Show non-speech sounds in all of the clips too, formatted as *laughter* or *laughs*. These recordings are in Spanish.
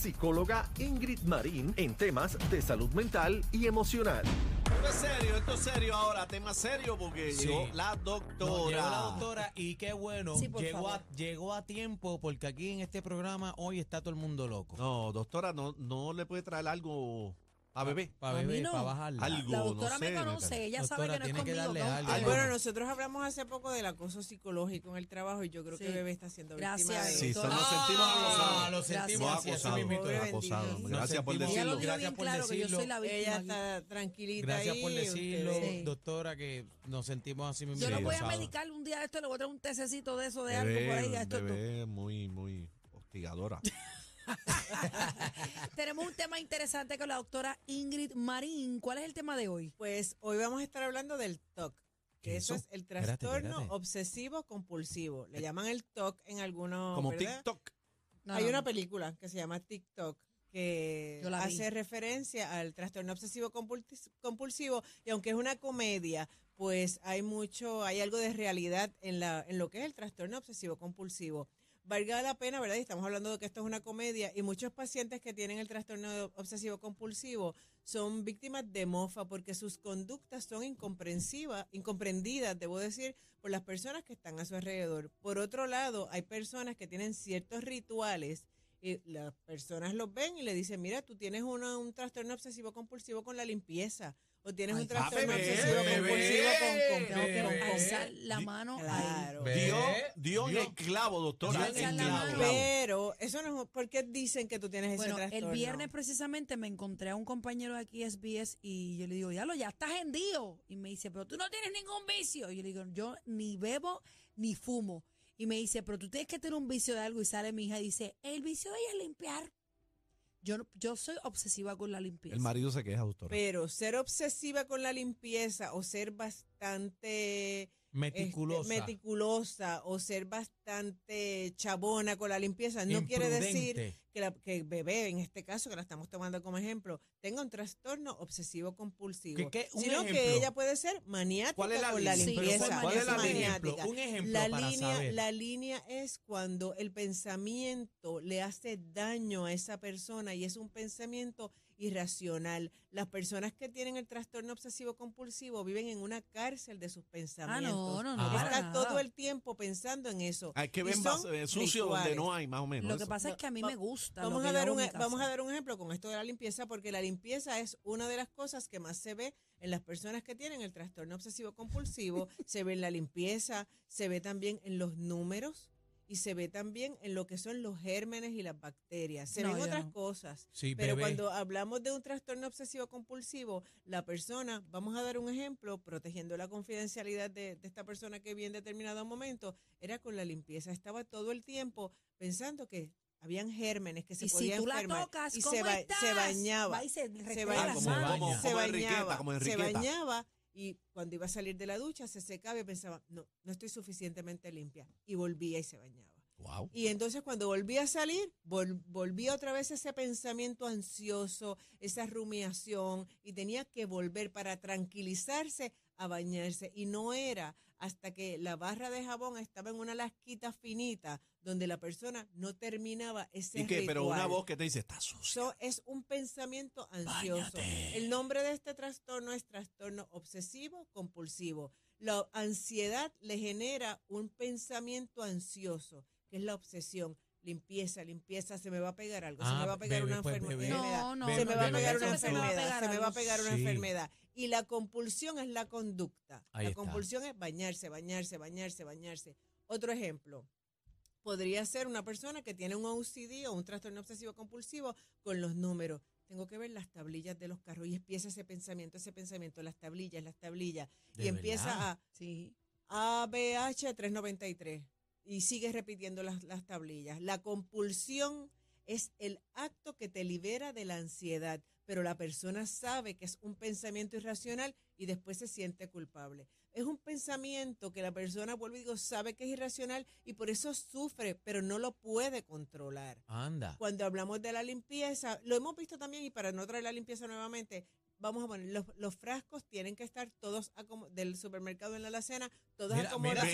psicóloga Ingrid Marín en temas de salud mental y emocional. Esto es serio, esto es serio ahora, tema serio porque Sí. llegó la No, doctora. llegó la doctora y qué bueno, Sí, llegó, a, llegó a tiempo porque aquí en este programa hoy está todo el mundo loco. No, doctora, no, no le puede traer algo a bebé. Para A mí beber, no. para bajarla. Algo. La no doctora sé, me conoce, ella sabe Doctora, que no es que conmigo. darle algo. Bueno, nosotros hablamos hace poco del acoso psicológico en el trabajo y yo creo que Sí. Bebé está siendo Gracias, víctima de Sí, nos doctora. sentimos acosados. Ah, lo sentimos Gracias. así, así Acosado, mismito. Pobre acosado. bendito. Gracias por Nos sentimos- Ella decirlo. lo dijo Gracias bien por claro que yo decirlo. soy la víctima. Ella aquí. está tranquilita Gracias ahí. por decirlo, ustedes- Sí. doctora, que nos sentimos así mismo. Yo lo voy a acosados. medicar un día de esto, le voy a traer un tececito de eso, de algo por ahí. a esto, esto. bebé muy, muy hostigadora. *laughs* *laughs* Tenemos un tema interesante con la doctora Ingrid Marín. ¿Cuál es el tema de hoy? Pues hoy vamos a estar hablando del TOC. ¿Qué Que es eso eso? es el trastorno espérate. obsesivo compulsivo. Le llaman el TOC en algunos. Como ¿verdad? TikTok. No, Hay no, una película que se llama TikTok que hace referencia al trastorno obsesivo compulsivo y aunque es una comedia, pues hay mucho, hay algo de realidad en la en lo que es el trastorno obsesivo compulsivo. Valga la pena, ¿verdad? Y estamos hablando de que esto es una comedia y muchos pacientes que tienen el trastorno obsesivo compulsivo son víctimas de mofa porque sus conductas son incomprensivas, incomprendidas, debo decir, por las personas que están a su alrededor. Por otro lado, hay personas que tienen ciertos rituales y las personas los ven y le dicen, mira, tú tienes una- un trastorno obsesivo compulsivo con la limpieza o tienes Ay, un trastorno bebé, obsesivo bebé, compulsivo con, con, Tengo que con- con- alzar la mano. Claro. Ve, Dio, dio en dio. el clavo, doctora. El clavo. Pero eso no es, ¿por qué dicen que tú tienes ese Bueno, trastorno? el viernes precisamente me encontré a un compañero de aquí SBS y yo le digo, ya lo, ya estás hendido. Y me dice, pero tú no tienes ningún vicio. Y yo le digo, yo ni bebo ni fumo. Y me dice, pero tú tienes que tener un vicio de algo. Y sale mi hija y dice, el vicio de ella es limpiar. Yo, yo soy obsesiva con la limpieza. El marido se queja, doctora. Pero ser obsesiva con la limpieza o ser bastante este, Meticulosa. meticulosa o ser bastante chabona con la limpieza no quiere decir que, la, que el bebé, en este caso, que la estamos tomando como ejemplo, tenga un trastorno obsesivo compulsivo. ¿Qué- qué? Un sino ejemplo. que ella puede ser maniática ¿Cuál es la con la? Sí, limpieza. ¿cuál es la. Un ejemplo La para línea, saber. la línea es cuando el pensamiento le hace daño a esa persona y es un pensamiento irracional. Las personas que tienen el trastorno obsesivo compulsivo viven en una cárcel de sus ah, pensamientos. no, no, no. Ah. para Está nada. todo el tiempo pensando en eso. Hay que Y ver eh, sucio donde no hay, más o menos. Lo que eso. pasa es que a mí Va- me gusta. Vamos lo a, que dar un, e- vamos a dar un ejemplo con esto de la limpieza, porque la limpieza es una de las cosas que más se ve en las personas que tienen el trastorno obsesivo compulsivo. *laughs* se ve en la limpieza, se ve también en los números y se ve también en lo que son los gérmenes y las bacterias. Se No, ven otras no. cosas. Sí, Pero bebé. cuando hablamos de un trastorno obsesivo compulsivo, la persona, vamos a dar un ejemplo, protegiendo la confidencialidad de, de esta persona que vi en determinado momento, era con la limpieza. Estaba todo el tiempo pensando que habían gérmenes que se Y si podían tú la enfermar. tocas, y ¿cómo se, ba- estás? se bañaba. Va y se Enriqueta, bañaba, se bañaba y cuando iba a salir de la ducha se secaba y pensaba, no, no estoy suficientemente limpia. Y volvía y se bañaba. Wow. Y entonces cuando volvía a salir, vol- volvía otra vez ese pensamiento ansioso, esa rumiación, y tenía que volver para tranquilizarse a bañarse. Y no era hasta que la barra de jabón estaba en una lasquita finita, donde la persona no terminaba ese ¿Y qué? Pero una voz que te dice, está sucio. So, es un pensamiento ansioso. Báñate. El nombre de este trastorno es trastorno obsesivo compulsivo. La ansiedad le genera un pensamiento ansioso, que es la obsesión. Limpieza, limpieza, se me va a pegar algo, se Ah, me va a pegar una pues, enfermedad. No, no, se me va a pegar una enfermedad, se me va a pegar una enfermedad. Y la compulsión es la conducta. Ahí la está. compulsión es bañarse, bañarse, bañarse, bañarse. Otro ejemplo, podría ser una persona que tiene un OCD o un trastorno obsesivo compulsivo con los números. Tengo que ver las tablillas de los carros y empieza ese pensamiento, ese pensamiento, las tablillas, las tablillas. ¿De y empieza a Sí. ABH 393 y sigue repitiendo las, las tablillas. La compulsión es el acto que te libera de la ansiedad, pero la persona sabe que es un pensamiento irracional y después se siente culpable. Es un pensamiento que la persona, vuelvo y digo, sabe que es irracional y por eso sufre, pero no lo puede controlar. Anda. Cuando hablamos de la limpieza, lo hemos visto también, y para no traer la limpieza nuevamente, vamos a poner, los, los frascos tienen que estar todos del supermercado en la alacena, todos acomodados.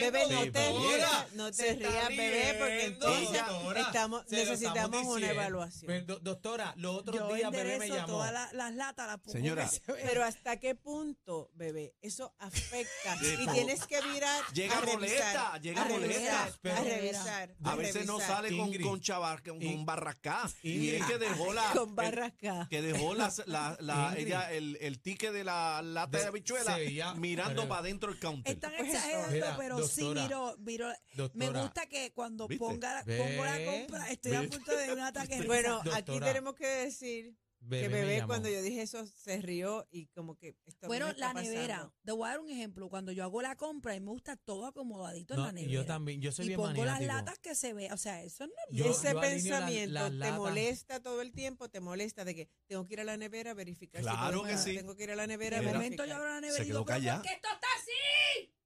bebé, no te rías, no te rías, bebé, porque entonces doctora. estamos, necesitamos estamos una evaluación. Pero, do- doctora, los otros Yo días bebé me llamó. todas la- las latas, las Señora. Pero hasta qué punto, bebé, eso afecta *laughs* y tienes que virar Llega a revisar, molesta, llega a revisar, molesta. A revisar, A veces no sale con, Ingrid. con chavar, con, barracá. Y es que dejó *laughs* la. con barracá. que dejó la, la, la- Ingrid. ella, el, el ticket de la lata de, De- habichuela veía- mirando pero- para adentro del counter. Están Pues exagerando, Mira, pero sí, doctora, miro, miro. Me gusta que cuando ¿Viste? ponga, pongo la compra, estoy a punto de un ataque *laughs* Bueno, aquí tenemos que decir bebé que bebé cuando yo dije eso se rió y como que esto Bueno, me está la nevera. pasando. Te voy a dar un ejemplo. Cuando yo hago la compra y me gusta todo acomodadito No, en la nevera. yo también, yo soy y bien pongo las maniático. latas que se ve. O sea, eso no Yo- Ese yo alineo la- pensamiento las te molesta todo el tiempo, te molesta de que tengo que ir a la nevera a verificar. si Claro todo que sí. Tengo que ir a la nevera De a Mira, momento yo abro la nevera Se y digo, quedó ¿pero callada. por qué esto está así?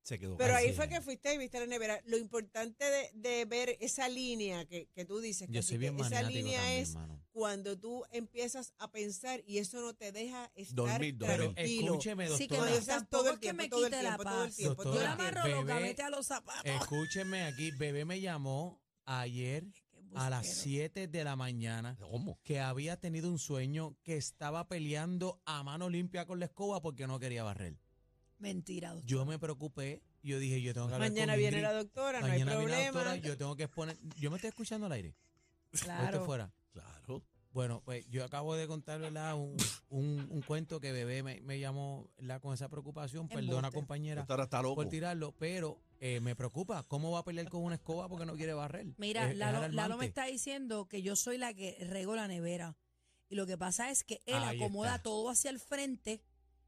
Se quedó Pero ahí fue que fuiste y viste la nevera. Lo importante de, de ver esa línea que, que tú dices, Yo Cacique, soy bien esa maniático línea también, es cuando tú empiezas a pensar y eso no te deja estar Dormir, dormir. Tranquilo. escúcheme, Sí, que doctora. Cuando no, tampoco todo el es que tiempo, me todo el quite la tiempo, todo el paz. tiempo, Yo Doctora, tiempo. amarro a los zapatos. Escúcheme aquí, bebé me llamó ayer a las embustero. 7 de la mañana ¿Cómo? que había tenido un sueño que estaba peleando a mano limpia con la escoba porque no quería barrer. Mentira, doctor. Yo me preocupé, yo dije, yo tengo que hablar Mañana con viene Ingrid. la doctora, no hay Mañana viene la problema. doctora, yo tengo que exponer, yo me estoy escuchando al aire. ¿O estoy Claro. fuera? Claro. Bueno, pues yo acabo de contar ¿verdad? Un, un, un cuento que bebé me, me llamó ¿verdad? con esa preocupación. Perdona, Embuste. compañera, Doctora está loco. por tirarlo, pero eh, me preocupa. ¿Cómo va a pelear con una escoba porque no quiere barrer? Mira, Es- es Lalo, Lalo me está diciendo que yo soy la que rego la nevera. Y lo que pasa es que él Ahí acomoda está. todo hacia el frente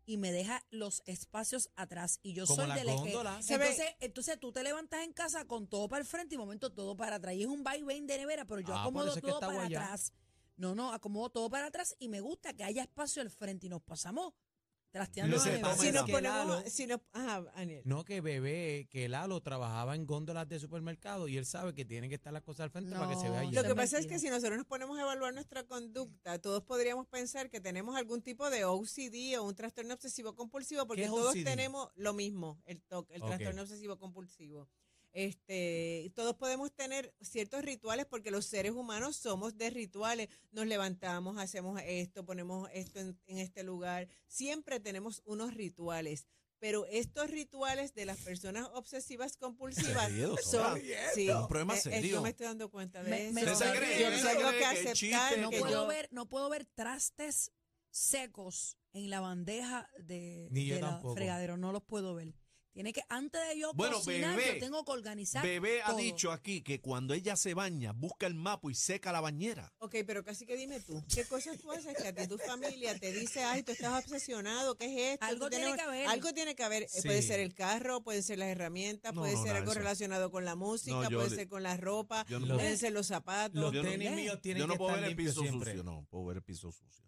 y me deja los espacios atrás. Y yo Como soy las de la que. góndolas. Se ve- Entonces, entonces tú te levantas en casa con todo para el frente y momento todo para atrás. Y es un vaivén de nevera, pero yo Ah, por acomodo eso es que todo está para guayá. atrás. No, no, acomodo todo para atrás y me gusta que haya espacio al frente y nos pasamos trasteando Lo toma Si nos que ponemos, Lalo- si nos, ajá, Aniel. No, que bebé, que Lalo trabajaba en góndolas de supermercado y él sabe que tienen que estar las cosas al frente para que se vea No, allí. Lo que pasa es que si nosotros nos ponemos a evaluar nuestra conducta, todos podríamos pensar que tenemos algún tipo de OCD o un trastorno obsesivo compulsivo, porque es todos OCD? tenemos lo mismo, el TOC, el Ok. trastorno obsesivo compulsivo. Este, todos podemos tener ciertos rituales porque los seres humanos somos de rituales. Nos levantamos, hacemos esto, ponemos esto en, en este lugar. Siempre tenemos unos rituales. Pero estos rituales de las personas obsesivas compulsivas Serio, son, sí, un problema eh, eh, serio. yo me estoy dando cuenta de Me- eso. me ¿Usted se estoy cree Yo riendo. tengo que que el aceptar chiste- no que puedo yo- ver, no puedo ver trastes secos en la bandeja de, la fregadero, no los puedo ver. Tiene que, antes de yo Bueno, cocinar, bebé, yo tengo que organizar. Bebé ha dicho aquí que cuando ella se baña, busca el mapa y seca la bañera. Ok, pero casi que dime tú, ¿qué cosas tú haces que a ti tu familia te dice, ay, tú estás obsesionado, ¿qué es esto? Algo tiene que haber. Algo tiene que haber. Eh, Sí. Puede ser el carro, pueden ser las herramientas, No, puede no, ser algo eso. relacionado con la música, No, yo puede le- ser con la ropa, pueden ser los zapatos. Los tenis míos tienen Yo no que puedo estar ver el limpios piso siempre. sucio, no, puedo ver el piso sucio.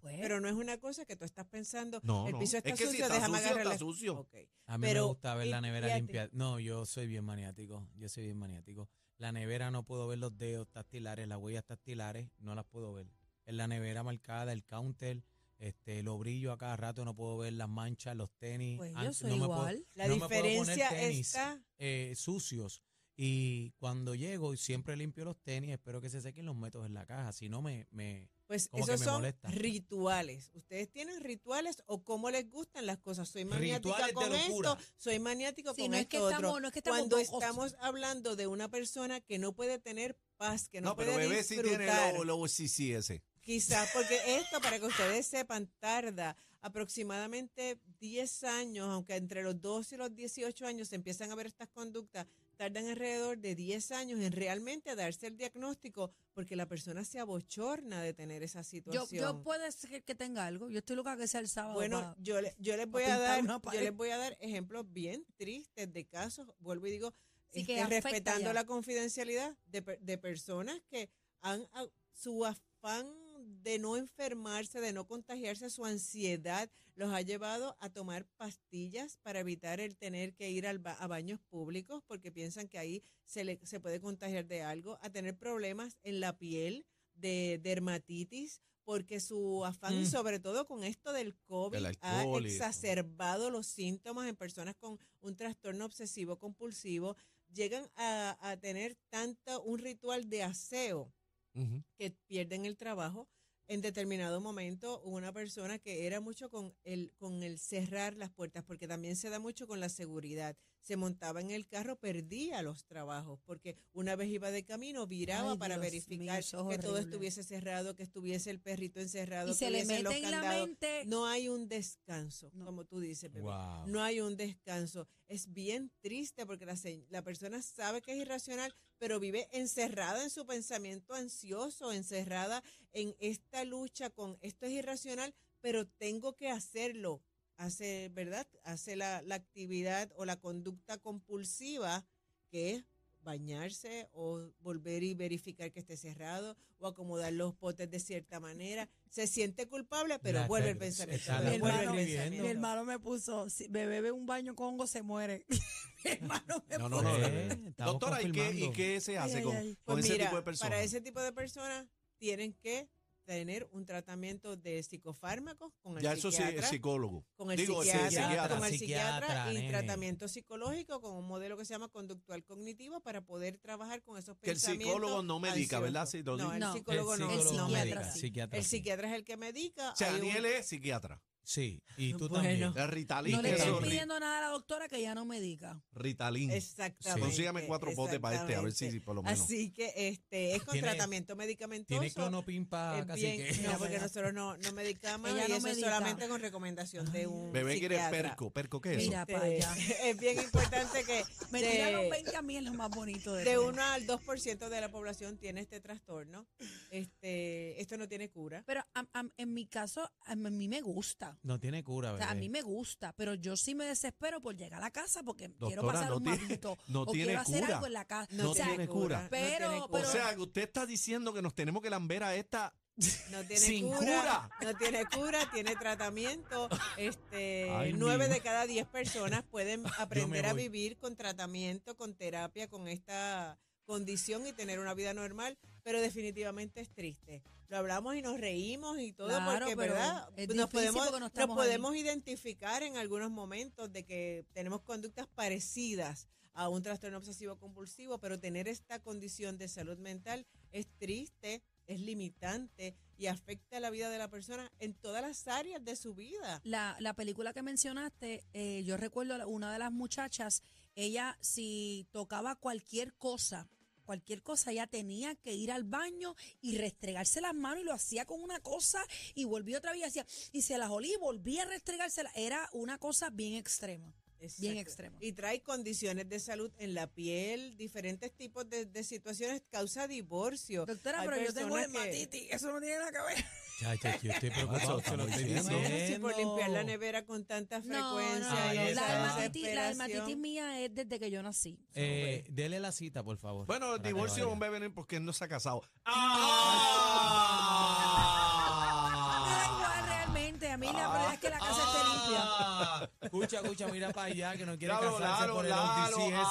Pues, Pero no es una cosa que tú estás pensando, No, el no. piso está Es que si sucio, está déjame sucio, agarrarle. está sucio. Ok. A mí me gusta ver y- la nevera y limpia. No, yo soy bien maniático. Yo soy bien maniático. La nevera no puedo ver los dedos tactilares, las huellas tactilares, no las puedo ver. En la nevera marcada, el counter, este, los brillos a cada rato, no puedo ver las manchas, los tenis. pues yo soy no me puedo- igual. La no me puedo poner diferencia tenis. está eh, sucios. Y cuando llego, siempre limpio los tenis, espero que se sequen los metos en la caja. Si no, me, me, Pues Como que esos me son molesta. rituales. ¿Ustedes tienen rituales o cómo les gustan las cosas? Soy maniática Rituales de con esto, soy maniático Sí, con no es esto que otro. estamos- no es que estamos Cuando bocos. estamos hablando de una persona que no puede tener paz, que no, No, pero puede bebé sí disfrutar, tiene lo, lo sí, sí, ese. quizás, *laughs* porque esto, para que ustedes sepan, tarda aproximadamente 10 años, aunque entre los 12 y los 18 años se empiezan a ver estas conductas, tardan alrededor de 10 años en realmente darse el diagnóstico porque la persona se abochorna de tener esa yo, situación. yo puede ser que tenga algo. Yo estoy loca que sea el sábado. Bueno, yo, le- yo les voy a dar, yo les voy a dar ejemplos bien tristes de casos, vuelvo y digo, Sí, que este, afecta respetando ya. la confidencialidad de, de personas que han a- su afán de no enfermarse, de no contagiarse, su ansiedad los ha llevado a tomar pastillas para evitar el tener que ir al ba- a baños públicos porque piensan que ahí se, le, se puede contagiar de algo, a tener problemas en la piel, de dermatitis, porque su afán, Mm. sobre todo con esto del COVID, ha exacerbado los síntomas en personas con un trastorno obsesivo compulsivo, llegan a, a tener tanto un ritual de aseo que pierden el trabajo. En determinado momento hubo una persona que era mucho con el, con el cerrar las puertas, porque también se da mucho con la seguridad. Se montaba en el carro, perdía los trabajos, porque una vez iba de camino, viraba Ay, para Dios verificar mío, eso es que todo estuviese cerrado, que estuviese el perrito encerrado, Y se le los mete en la mente. No hay un descanso, No. como tú dices, bebé. Wow. No hay un descanso. Es bien triste porque la, la persona sabe que es irracional, pero vive encerrada en su pensamiento ansioso, encerrada en esta lucha con esto es irracional, pero tengo que hacerlo. Hace, ¿verdad? Hace la, la actividad o la conducta compulsiva que es bañarse o volver y verificar que esté cerrado o acomodar los potes de cierta manera. Se siente culpable, pero La vuelve el pensamiento. Mi hermano, mi hermano me puso, si me bebe un baño con hongo se muere. *laughs* mi hermano me No, puso. no, no. Eh, Doctora, ¿y qué, ¿y qué se hace Ay, con, ay, ay. con Pues ese mira, tipo de personas? Para ese tipo de personas tienen que tener un tratamiento de psicofármacos con el ya eso sí psiquiatra, es psicólogo. con el Digo, psiquiatra, psiquiatra. con el Psiquiatra, psiquiatra y nene. tratamiento psicológico con un modelo que se llama conductual cognitivo para poder trabajar con esos Que el psicólogo no medica, ansiosos. ¿verdad? Si No, el No, psicólogo el no, psicólogo no psiquiatra medica. sí. Psiquiatra El psiquiatra es el que medica. O sea, un- Daniel es psiquiatra. Sí, y tú Bueno. también. Es Ritalin. No le eso, estoy pidiendo nada a la doctora que ya no me diga. Ritalin. Exactamente. Consígame cuatro potes para este, a ver si, por lo menos. Así que este es con Tiene- tratamiento medicamentoso. Tiene clonopin para casi bien- que. no, porque nosotros no, no medicamos Ella y no eso es solamente con recomendación de un Bebé quiere psiquiatra. perco. ¿Perco qué es eso? Mira Este, para allá. *laughs* Es bien importante que Me de- tira los 20 a mí es lo más bonito de, de todo. 1 al 2% de la población tiene este trastorno. Este, esto no tiene cura. Pero a- en mi caso, a mí me gusta. No tiene cura, O sea, a mí me gusta, pero yo sí me desespero por llegar a la casa porque quiero pasar no un tiene- momento *laughs* no o tiene quiero hacer cura. algo en la casa. No o sea, tiene cura. no Pero- tiene O sea, que usted está diciendo que nos tenemos que lamber a esta. no tiene sin cura, cura. No tiene cura, tiene tratamiento. Este, nueve de cada diez personas pueden *laughs* aprender a vivir con tratamiento, con terapia, con esta condición y tener una vida normal, pero definitivamente es triste. Lo hablamos y nos reímos y todo Claro, porque, pero ¿verdad? nos podemos, porque no nos podemos identificar en algunos momentos de que tenemos conductas parecidas a un trastorno obsesivo compulsivo, pero tener esta condición de salud mental es triste, es limitante y afecta la vida de la persona en todas las áreas de su vida. La, la película que mencionaste, eh, yo recuerdo una de las muchachas, ella si tocaba cualquier cosa, cualquier cosa, ella tenía que ir al baño y restregarse las manos y lo hacía con una cosa y volvía otra vez y hacía, y se las olía y volvía a restregársela. Era una cosa bien extrema. Bien extremo. Y trae condiciones de salud en la piel, diferentes tipos de, de situaciones, causa divorcio. Doctora, Hay pero yo tengo que- hematitis, eso no tiene nada que ver. Chacho, yo estoy *laughs* preocupado, lo estoy diciendo. Bueno, diciendo. si por limpiar la nevera con tanta No, frecuencia no, no, Ahí La, esa está. hematitis, la mía es desde que yo nací. Eh, dele la cita, por favor. Bueno, el divorcio un bebé porque él no se ha casado. *laughs* Igual realmente, a mí la verdad es que la casa esté limpia. Ah, Escucha, escucha, mira para allá que no quiere Lalo, casarse Lalo, por el ese.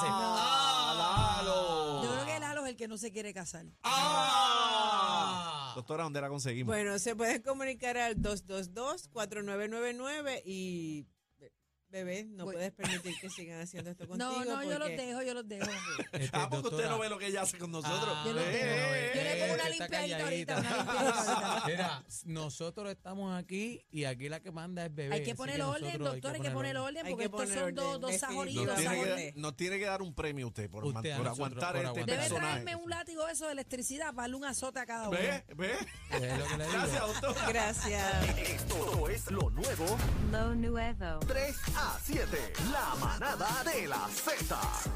ah, Lalo. Yo creo que Lalo es el que no se quiere casar. Ah. Doctora, ¿dónde la conseguimos? Bueno, se pueden comunicar al 222-4999 y be- bebé, no Voy. puedes permitir que sigan haciendo esto *laughs* contigo. No, no, yo los dejo, yo los dejo. Este, *laughs* ah, porque usted no ve lo que ella hace con nosotros. Ah, Yo lo Eh, eh, está limpiadita ahorita, calladita. una limpiadita ahorita. *laughs* Mira, nosotros estamos aquí y aquí la que manda es bebé. Hay que así poner orden, nosotros doctor, hay que poner orden, Hay porque que estos poner son dos, dos Nos sajoritos. tiene, definitivamente. que, sajoritos. nos tiene que dar un premio usted por, man- Usted a por nosotros, aguantar por este aguantar. Debe personaje. traerme un látigo eso de electricidad para darle un azote a cada uno. ¿Ve? ¿Ve? Es lo que le digo. Gracias, doctora. Gracias. Esto es lo nuevo Lo nuevo. 3 a 7. La manada de la Z.